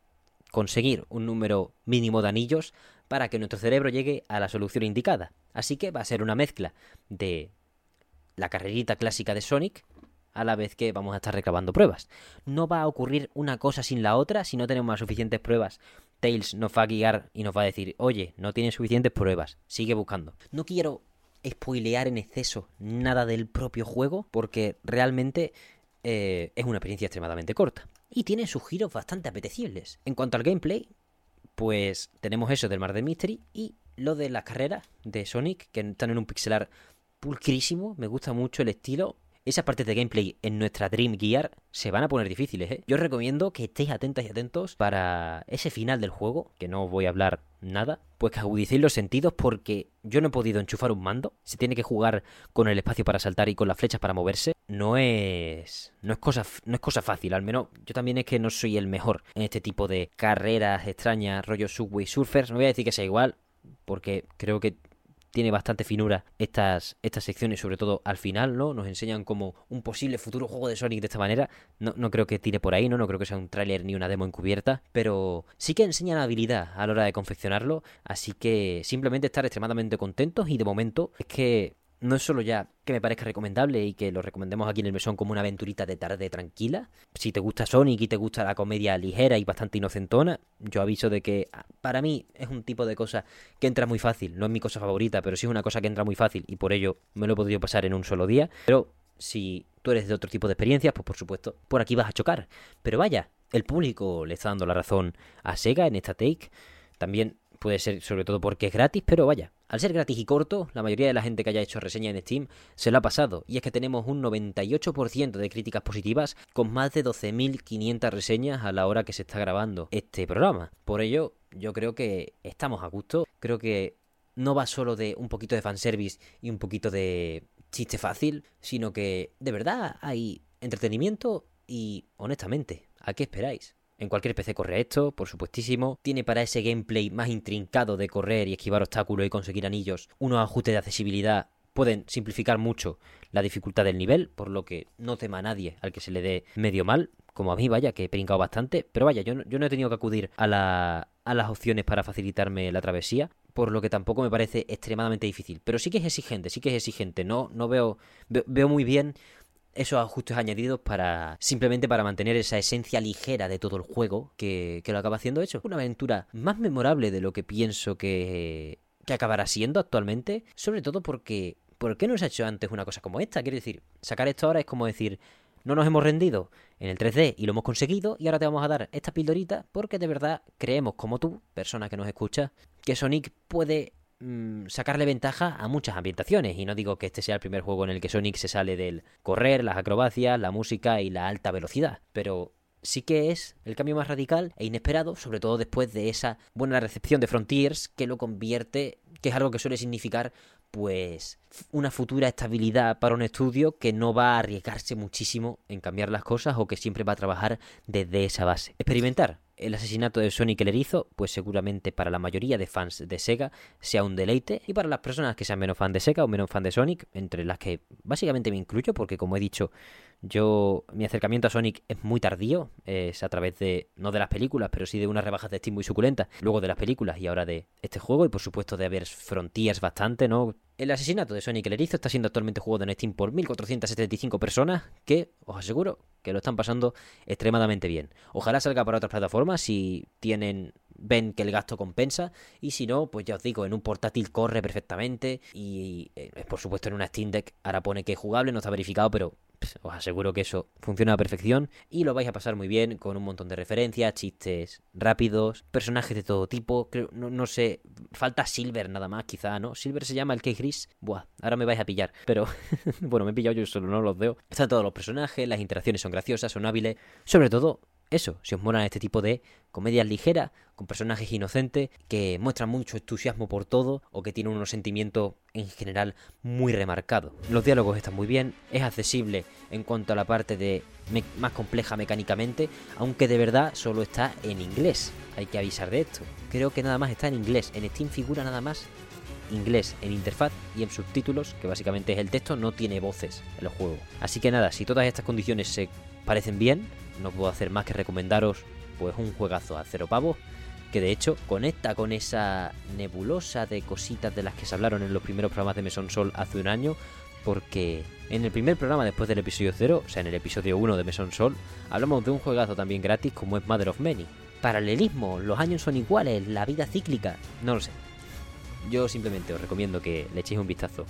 conseguir un número mínimo de anillos para que nuestro cerebro llegue a la solución indicada. Así que va a ser una mezcla de la carrerita clásica de Sonic a la vez que vamos a estar recabando pruebas. No va a ocurrir una cosa sin la otra si no tenemos las suficientes pruebas. Tails nos va a guiar y nos va a decir, oye, no tienes suficientes pruebas, sigue buscando. No quiero spoilear en exceso nada del propio juego porque realmente eh, es una experiencia extremadamente corta. Y tiene sus giros bastante apetecibles. En cuanto al gameplay, pues tenemos eso del Mar del Mystery y lo de las carreras de Sonic, que están en un pixelar pulcrísimo, me gusta mucho el estilo. Esas partes de gameplay en nuestra Dream Gear se van a poner difíciles, ¿eh? Yo os recomiendo que estéis atentas y atentos para ese final del juego, que no os voy a hablar nada, pues que agudicéis los sentidos porque yo no he podido enchufar un mando. Se tiene que jugar con el espacio para saltar y con las flechas para moverse. No es. No es cosa, no es cosa fácil. Al menos yo también es que no soy el mejor en este tipo de carreras extrañas, rollo Subway Surfers. No voy a decir que sea igual, porque creo que tiene bastante finura estas, estas secciones, sobre todo al final, ¿no? Nos enseñan como un posible futuro juego de Sonic de esta manera. No, no creo que tire por ahí, ¿no? No creo que sea un tráiler ni una demo encubierta, pero sí que enseñan habilidad a la hora de confeccionarlo, así que simplemente estar extremadamente contentos y de momento es que no es solo ya que me parezca recomendable y que lo recomendemos aquí en el mesón como una aventurita de tarde tranquila. Si te gusta Sonic y te gusta la comedia ligera y bastante inocentona, yo aviso de que ah, para mí es un tipo de cosa que entra muy fácil. No es mi cosa favorita, pero sí es una cosa que entra muy fácil y por ello me lo he podido pasar en un solo día. Pero si tú eres de otro tipo de experiencias, pues por supuesto, por aquí vas a chocar. Pero vaya, el público le está dando la razón a Sega en esta take. También puede ser sobre todo porque es gratis, pero vaya, al ser gratis y corto, la mayoría de la gente que haya hecho reseña en Steam se lo ha pasado, y es que tenemos un 98% de críticas positivas con más de 12.500 reseñas a la hora que se está grabando este programa. Por ello, yo creo que estamos a gusto, creo que no va solo de un poquito de fanservice y un poquito de chiste fácil, sino que de verdad hay entretenimiento y honestamente, ¿a qué esperáis? En cualquier PC corre esto, por supuestísimo. Tiene para ese gameplay más intrincado de correr y esquivar obstáculos y conseguir anillos unos ajustes de accesibilidad pueden simplificar mucho la dificultad del nivel, por lo que no tema a nadie al que se le dé medio mal, como a mí, vaya, que he brincado bastante, pero vaya, yo no, he tenido que acudir a, a las opciones para facilitarme la travesía, por lo que tampoco me parece extremadamente difícil, pero sí que es exigente, sí que es exigente, no, no veo, veo muy bien esos ajustes añadidos para simplemente para mantener esa esencia ligera de todo el juego que, lo acaba haciendo hecho. Una aventura más memorable de lo que pienso que, que acabará siendo actualmente, sobre todo porque ¿por qué no se ha hecho antes una cosa como esta? Quiero decir, sacar esto ahora es como decir, no nos hemos rendido en el 3D y lo hemos conseguido y ahora te vamos a dar esta pildorita porque de verdad creemos como tú, persona que nos escucha, que Sonic puede Mm, sacarle ventaja a muchas ambientaciones. Y no digo que este sea el primer juego en el que Sonic se sale del correr, las acrobacias, la música y la alta velocidad. Pero sí que es el cambio más radical e inesperado, sobre todo después de esa buena recepción de Frontiers, que lo convierte, que es algo que suele significar pues una futura estabilidad para un estudio que no va a arriesgarse muchísimo en cambiar las cosas o que siempre va a trabajar desde esa base. Experimentar, el asesinato de Sonic el Erizo, pues seguramente para la mayoría de fans de Sega sea un deleite, y para las personas que sean menos fan de Sega o menos fan de Sonic, entre las que básicamente me incluyo, porque como he dicho, yo mi acercamiento a Sonic es muy tardío, es a través de, no de las películas, pero sí de unas rebajas de Steam muy suculentas, luego de las películas y ahora de este juego, y por supuesto de haber Frontiers bastante, ¿no? El asesinato de Sonic el Erizo está siendo actualmente jugado en Steam por 1475 personas que, os aseguro, que lo están pasando extremadamente bien. Ojalá salga para otras plataformas si tienen ven que el gasto compensa y si no, pues ya os digo, en un portátil corre perfectamente y eh, por supuesto en una Steam Deck ahora pone que es jugable, no está verificado, pero os aseguro que eso funciona a perfección y lo vais a pasar muy bien con un montón de referencias, chistes rápidos, personajes de todo tipo. no, sé, falta Silver nada más, quizá, ¿no? Silver se llama el que gris. Buah, ahora me vais a pillar. Pero bueno, me he pillado yo solo, no los veo. Están todos los personajes, las interacciones son graciosas, son hábiles. Sobre todo, eso, si os molan este tipo de comedias ligeras, con personajes inocentes, que muestran mucho entusiasmo por todo, o que tienen unos sentimientos en general muy remarcados. Los diálogos están muy bien, es accesible en cuanto a la parte de más compleja mecánicamente, aunque de verdad solo está en inglés. Hay que avisar de esto. Creo que nada más está en inglés. En Steam figura nada más inglés en interfaz y en subtítulos, que básicamente es el texto, no tiene voces en los juegos. Así que nada, si todas estas condiciones se parecen bien, no puedo hacer más que recomendaros pues un juegazo a cero pavos que de hecho conecta con esa nebulosa de cositas de las que se hablaron en los primeros programas de Meson Sol hace un año porque en el primer programa después del episodio 0, o sea en el episodio 1 de Meson Sol, hablamos de un juegazo también gratis como es Mother of Many. Paralelismo, los años son iguales, la vida cíclica, no lo sé. Yo simplemente os recomiendo que le echéis un vistazo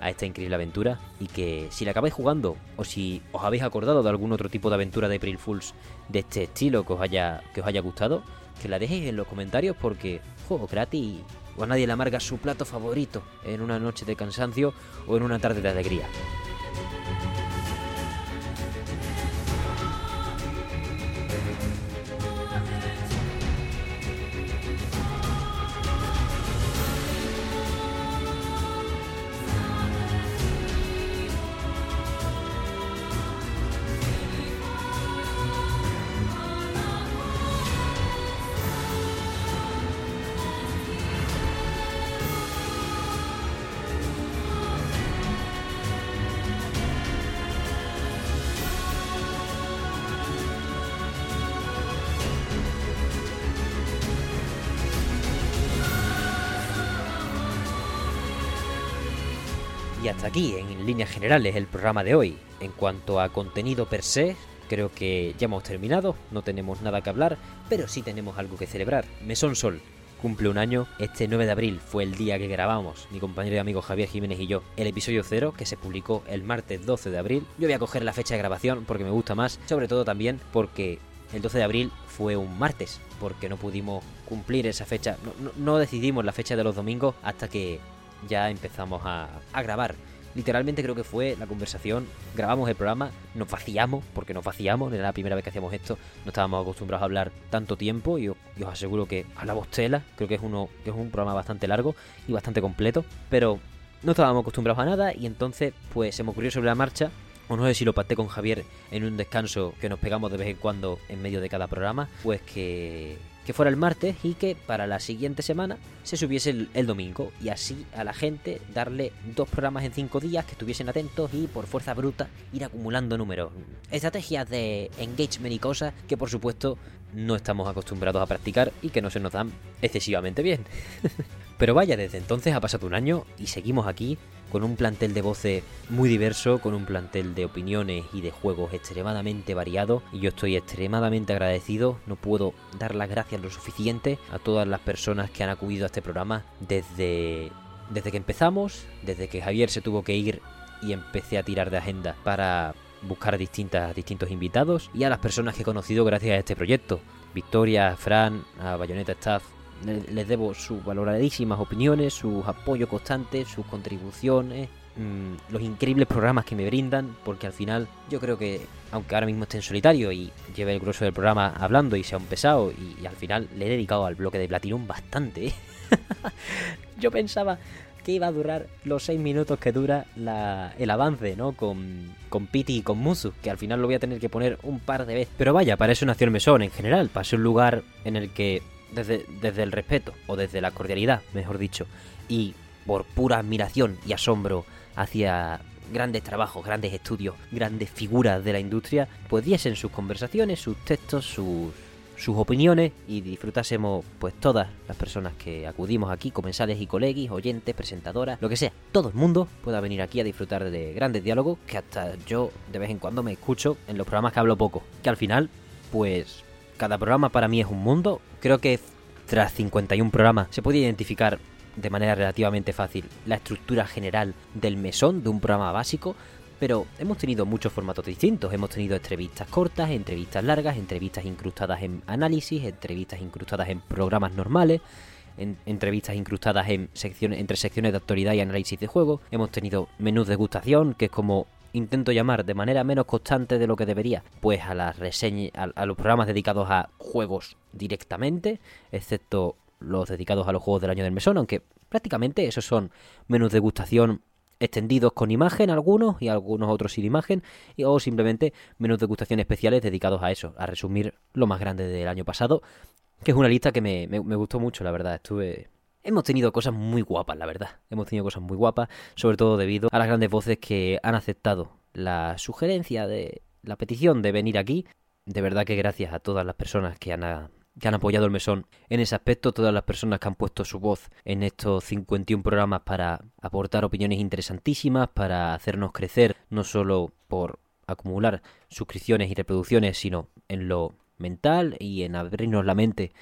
a esta increíble aventura y que si la acabáis jugando o si os habéis acordado de algún otro tipo de aventura de April Fools de este estilo que os haya, que os haya gustado, que la dejéis en los comentarios porque juego gratis o a nadie le amarga su plato favorito en una noche de cansancio o en una tarde de alegría. Aquí, en líneas generales, el programa de hoy. En cuanto a contenido per se, creo que ya hemos terminado, no tenemos nada que hablar, pero sí tenemos algo que celebrar. Mesón Sol cumple un año. Este 9 de abril fue el día que grabamos, mi compañero y amigo Javier Jiménez y yo, el episodio 0, que se publicó el martes 12 de abril. Yo voy a coger la fecha de grabación porque me gusta más, sobre todo también porque el 12 de abril fue un martes, porque no pudimos cumplir esa fecha, no decidimos la fecha de los domingos hasta que ya empezamos a, grabar. Literalmente creo que fue la conversación, grabamos el programa, nos vaciamos, porque nos vaciamos, era la primera vez que hacíamos esto, no estábamos acostumbrados a hablar tanto tiempo y os, aseguro que hablamos tela, creo que es, uno, que es un programa bastante largo y bastante completo, pero no estábamos acostumbrados a nada y entonces pues se me ocurrió sobre la marcha o no sé si lo pacté con Javier en un descanso que nos pegamos de vez en cuando en medio de cada programa, pues que que fuera el martes y que para la siguiente semana se subiese el, domingo y así a la gente darle dos programas en cinco días que estuviesen atentos y por fuerza bruta ir acumulando números. Estrategias de engagement y cosas que por supuesto no estamos acostumbrados a practicar y que no se nos dan excesivamente bien. Pero vaya, desde entonces ha pasado un año y seguimos aquí con un plantel de voces muy diverso, con un plantel de opiniones y de juegos extremadamente variado y yo estoy extremadamente agradecido, no puedo dar las gracias lo suficiente a todas las personas que han acudido a este programa desde, desde que empezamos, desde que Javier se tuvo que ir y empecé a tirar de agenda para buscar distintas, distintos invitados y a las personas que he conocido gracias a este proyecto. Victoria, Fran, a Bayonetta Staff, les debo sus valoradísimas opiniones, sus apoyos constantes, sus contribuciones, mm, los increíbles programas que me brindan, porque al final yo creo que, aunque ahora mismo esté en solitario y lleve el grueso del programa hablando y sea un pesado, y, al final le he dedicado al bloque de Platinum bastante. yo pensaba que iba a durar los 6 minutos que dura el avance, ¿no? Con, con Pity y con Musu, que al final lo voy a tener que poner un par de veces. Pero vaya, para eso nació el mesón en general, para ser un lugar en el que desde, el respeto, o desde la cordialidad, mejor dicho, y por pura admiración y asombro hacia grandes trabajos, grandes estudios, grandes figuras de la industria, pues diesen sus conversaciones, sus textos, sus, sus opiniones y disfrutásemos pues todas las personas que acudimos aquí, comensales y colegis, oyentes, presentadoras, lo que sea, todo el mundo pueda venir aquí a disfrutar de grandes diálogos que hasta yo de vez en cuando me escucho en los programas que hablo poco, que al final pues cada programa para mí es un mundo, creo que tras 51 programas se puede identificar de manera relativamente fácil la estructura general del mesón de un programa básico, pero hemos tenido muchos formatos distintos. Hemos tenido entrevistas cortas, entrevistas largas, entrevistas incrustadas en análisis, entrevistas incrustadas en programas normales, entrevistas incrustadas en secciones, entre secciones de actualidad y análisis de juego. Hemos tenido menús de degustación, que es como intento llamar de manera menos constante de lo que debería, pues a las reseñas, a los programas dedicados a juegos directamente, excepto los dedicados a los juegos del año del mesón, aunque prácticamente esos son menús de degustación extendidos con imagen algunos y algunos otros sin imagen y, o simplemente menús de degustación especiales dedicados a eso, a resumir lo más grande del año pasado, que es una lista que me, me, gustó mucho, la verdad, estuve... Hemos tenido cosas muy guapas, la verdad. Hemos tenido cosas muy guapas, sobre todo debido a las grandes voces que han aceptado la sugerencia de la petición de venir aquí. De verdad que gracias a todas las personas que han que han apoyado el mesón en ese aspecto, todas las personas que han puesto su voz en estos 51 programas para aportar opiniones interesantísimas, para hacernos crecer, no solo por acumular suscripciones y reproducciones, sino en lo mental y en abrirnos la mente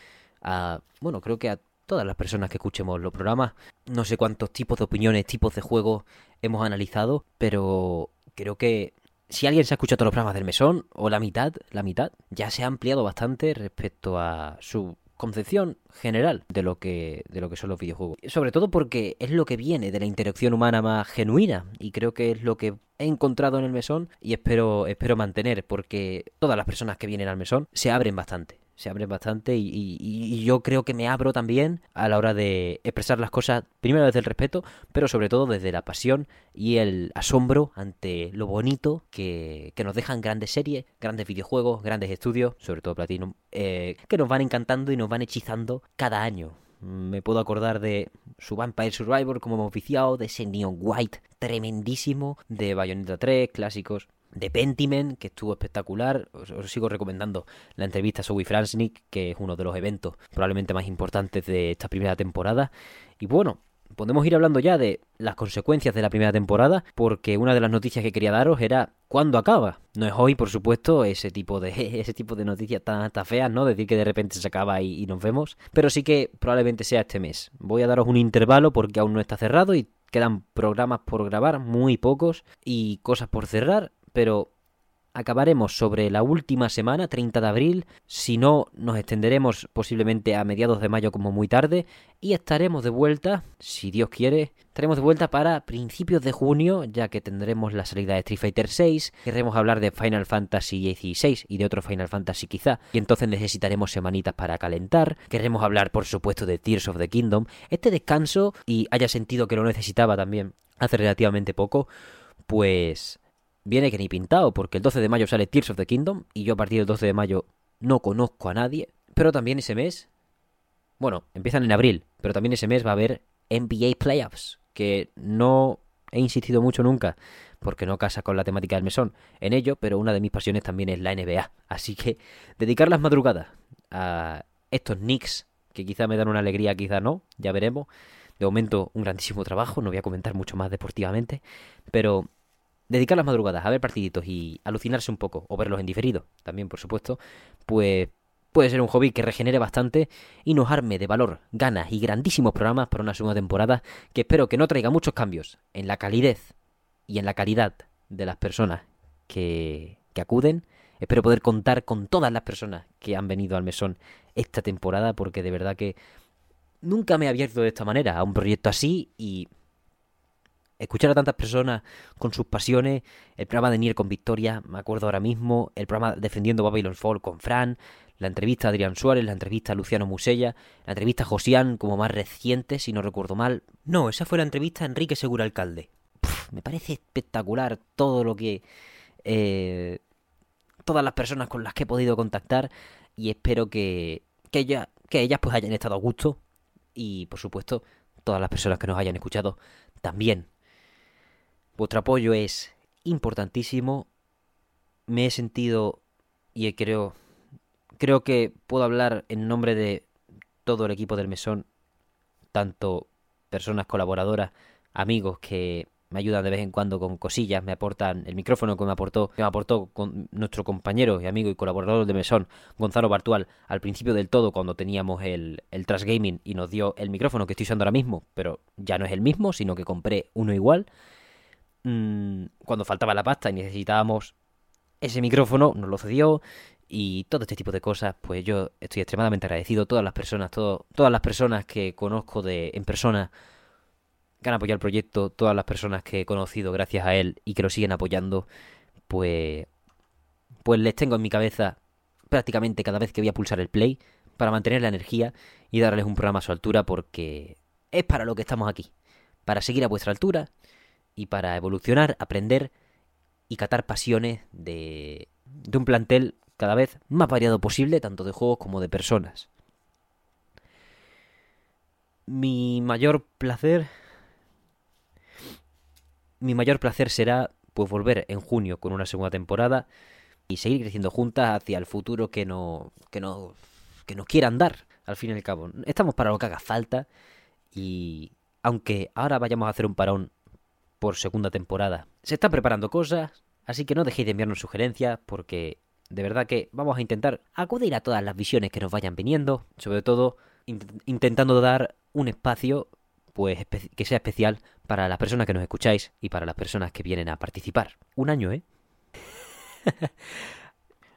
a, bueno, creo que a todas las personas que escuchemos los programas. No sé cuántos tipos de opiniones, tipos de juegos hemos analizado, pero creo que si alguien se ha escuchado todos los programas del mesón, o la mitad, la mitad, ya se ha ampliado bastante respecto a su concepción general de lo que de lo que son los videojuegos. Sobre todo porque es lo que viene de la interacción humana más genuina y creo que es lo que he encontrado en el mesón y espero espero mantener porque todas las personas que vienen al mesón se abren bastante se abren bastante y, yo creo que me abro también a la hora de expresar las cosas, primero desde el respeto, pero sobre todo desde la pasión y el asombro ante lo bonito que, nos dejan grandes series, grandes videojuegos, grandes estudios, sobre todo Platinum, eh, que nos van encantando y nos van hechizando cada año. Me puedo acordar de su Vampire Survivor como hemos viciado, de ese Neon White tremendísimo, de Bayonetta 3, clásicos de Pentiment, que estuvo espectacular. Os, sigo recomendando la entrevista a Zoe Fransnick, que es uno de los eventos probablemente más importantes de esta primera temporada. Y bueno, podemos ir hablando ya de las consecuencias de la primera temporada, porque una de las noticias que quería daros era cuándo acaba. No es hoy, por supuesto, ese tipo de ese tipo de noticias tan, feas, ¿no? Decir que de repente se acaba y nos vemos. Pero sí que probablemente sea este mes. Voy a daros un intervalo porque aún no está cerrado y quedan programas por grabar, muy pocos, y cosas por cerrar pero acabaremos sobre la última semana, 30 de abril, si no nos extenderemos posiblemente a mediados de mayo como muy tarde. Y estaremos de vuelta, si Dios quiere, estaremos de vuelta para principios de junio, ya que tendremos la salida de Street Fighter 6, querremos hablar de Final Fantasy XVI y de otro Final Fantasy quizá, y entonces necesitaremos semanitas para calentar, queremos hablar por supuesto de Tears of the Kingdom, este descanso y haya sentido que lo necesitaba también hace relativamente poco, pues viene que ni pintado, porque el 12 de mayo sale Tears of the Kingdom y yo a partir del 12 de mayo no conozco a nadie. Pero también ese mes, bueno, empiezan en abril, pero también ese mes va a haber NBA Playoffs, que no he insistido mucho nunca, porque no casa con la temática del mesón en ello, pero una de mis pasiones también es la NBA. Así que dedicar las madrugadas a estos Knicks, que quizá me dan una alegría, quizá no, ya veremos. De momento, un grandísimo trabajo, no voy a comentar mucho más deportivamente, pero dedicar las madrugadas a ver partiditos y alucinarse un poco, o verlos en diferido, también por supuesto, pues puede ser un hobby que regenere bastante y nos arme de valor, ganas y grandísimos programas para una segunda temporada que espero que no traiga muchos cambios en la calidez y en la calidad de las personas que, que acuden. Espero poder contar con todas las personas que han venido al mesón esta temporada porque de verdad que nunca me he abierto de esta manera a un proyecto así y escuchar a tantas personas con sus pasiones, el programa de Nier con Victoria, me acuerdo ahora mismo, el programa Defendiendo Babylon Fall con Fran, la entrevista a Adrián Suárez, la entrevista a Luciano Musella, la entrevista a Josian como más reciente, si no recuerdo mal. No, esa fue la entrevista a Enrique Segura Alcalde. me parece espectacular todo lo que... Eh, todas las personas con las que he podido contactar y espero que, que ellas pues hayan estado a gusto y por supuesto todas las personas que nos hayan escuchado también Vuestro apoyo es importantísimo. Me he sentido y creo, creo que puedo hablar en nombre de todo el equipo del mesón, tanto personas colaboradoras, amigos que me ayudan de vez en cuando con cosillas, me aportan el micrófono que me aportó, que me aportó con nuestro compañero y amigo y colaborador de Mesón, Gonzalo Bartual, al principio del todo cuando teníamos el, el Trash Gaming y nos dio el micrófono que estoy usando ahora mismo, pero ya no es el mismo, sino que compré uno igual. Mm, cuando faltaba la pasta y necesitábamos ese micrófono, nos lo cedió y todo este tipo de cosas, pues yo estoy extremadamente agradecido. Todas las personas, todo, todas las personas que conozco de en persona que han apoyado el proyecto, todas las personas que he conocido gracias a él y que lo siguen apoyando, pues, pues les tengo en mi cabeza prácticamente cada vez que voy a pulsar el play para mantener la energía y darles un programa a su altura porque es para lo que estamos aquí, para seguir a vuestra altura y para evolucionar, aprender y catar pasiones de, de un plantel cada vez más variado posible, tanto de juegos como de personas. Mi mayor placer mi mayor placer será pues volver en junio con una segunda temporada y seguir creciendo juntas hacia el futuro que no que no que nos quieran dar al fin y al cabo. Estamos para lo que haga falta y aunque ahora vayamos a hacer un parón por segunda temporada, se están preparando cosas, así que no dejéis de enviarnos sugerencias porque de verdad que vamos a intentar acudir a todas las visiones que nos vayan viniendo, sobre todo intentando dar un espacio pues que sea especial para las personas que nos escucháis y para las personas que vienen a participar. Un año, ¿eh?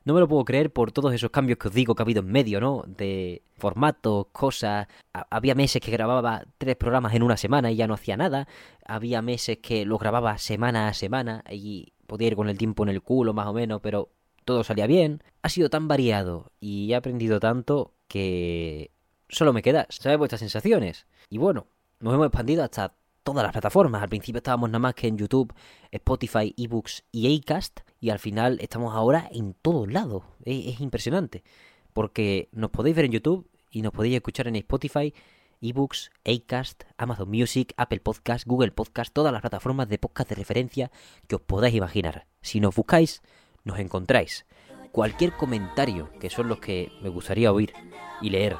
no me lo puedo creer por todos esos cambios que os digo que ha habido en medio, ¿no? De formatos, cosas. había meses que grababa tres programas en una semana y ya no hacía nada. Había meses que los grababa semana a semana y podía ir con el tiempo en el culo más o menos, pero todo salía bien. Ha sido tan variado y he aprendido tanto que solo me queda saber vuestras sensaciones. Y bueno, nos hemos expandido hasta todas las plataformas. Al principio estábamos nada más que en YouTube, Spotify, eBooks y Acast. Y al final estamos ahora en todos lados. Es, impresionante. Porque nos podéis ver en YouTube y nos podéis escuchar en Spotify, eBooks, Acast, Amazon Music, Apple Podcast, Google Podcast, todas las plataformas de podcast de referencia que os podáis imaginar. Si nos buscáis, nos encontráis. Cualquier comentario, que son los que me gustaría oír y leer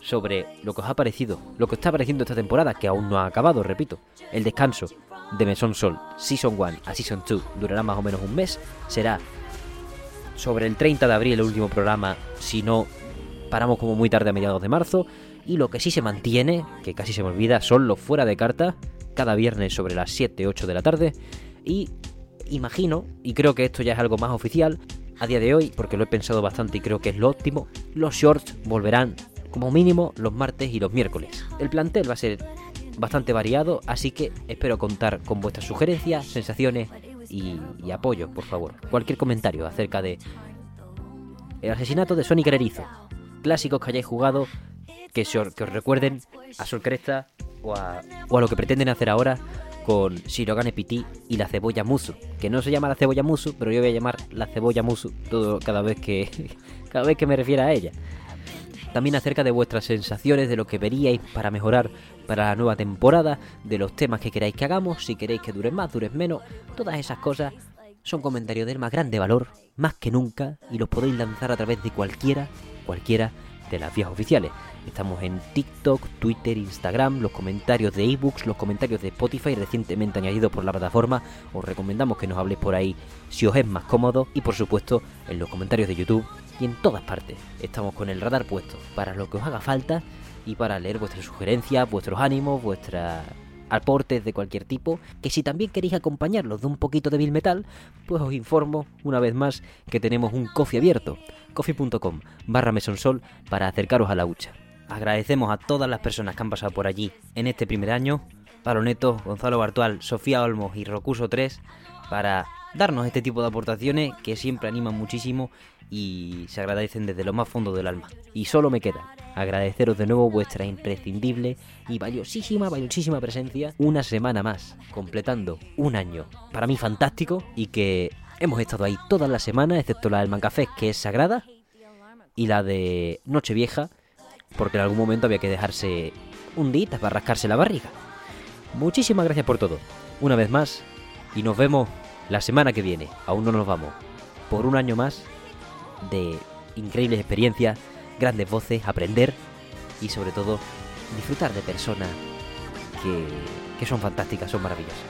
sobre lo que os ha parecido, lo que está pareciendo esta temporada, que aún no ha acabado, repito. El descanso de Mesón Sol, Season 1 a Season 2, durará más o menos un mes. Será sobre el 30 de abril el último programa, si no paramos como muy tarde a mediados de marzo. Y lo que sí se mantiene, que casi se me olvida, son los fuera de carta, cada viernes sobre las 7-8 de la tarde. Y imagino, y creo que esto ya es algo más oficial, a día de hoy, porque lo he pensado bastante y creo que es lo óptimo, los shorts volverán como mínimo los martes y los miércoles. El plantel va a ser bastante variado, así que espero contar con vuestras sugerencias, sensaciones y, apoyo, por favor. Cualquier comentario acerca de el asesinato de Sonic Erizo, clásicos que hayáis jugado, que, os, recuerden a Sol Cresta o a, o a lo que pretenden hacer ahora con Shirogane Piti y la cebolla musu, que no se llama la cebolla musu, pero yo voy a llamar la cebolla musu todo cada vez que cada vez que me refiera a ella también acerca de vuestras sensaciones, de lo que veríais para mejorar para la nueva temporada, de los temas que queráis que hagamos, si queréis que dure más, dure menos, todas esas cosas son comentarios del más grande valor, más que nunca, y los podéis lanzar a través de cualquiera, cualquiera de las vías oficiales. Estamos en TikTok, Twitter, Instagram, los comentarios de ebooks, los comentarios de Spotify recientemente añadidos por la plataforma. Os recomendamos que nos habléis por ahí si os es más cómodo y por supuesto en los comentarios de YouTube y en todas partes. Estamos con el radar puesto para lo que os haga falta y para leer vuestras sugerencias, vuestros ánimos, vuestras aportes de cualquier tipo, que si también queréis acompañarlos de un poquito de Bill Metal, pues os informo una vez más que tenemos un coffee abierto, coffee.com barra mesonsol para acercaros a la hucha. Agradecemos a todas las personas que han pasado por allí en este primer año, Palo Neto, Gonzalo Bartual, Sofía Olmos y Rocuso 3, para darnos este tipo de aportaciones que siempre animan muchísimo y se agradecen desde lo más fondo del alma. Y solo me queda agradeceros de nuevo vuestra imprescindible y valiosísima, valiosísima presencia una semana más, completando un año para mí fantástico y que hemos estado ahí todas las semanas, excepto la del Mancafé, que es sagrada, y la de Nochevieja, porque en algún momento había que dejarse un día para rascarse la barriga. Muchísimas gracias por todo, una vez más, y nos vemos la semana que viene. Aún no nos vamos. Por un año más de increíbles experiencias, grandes voces, aprender y sobre todo disfrutar de personas que, que son fantásticas, son maravillosas.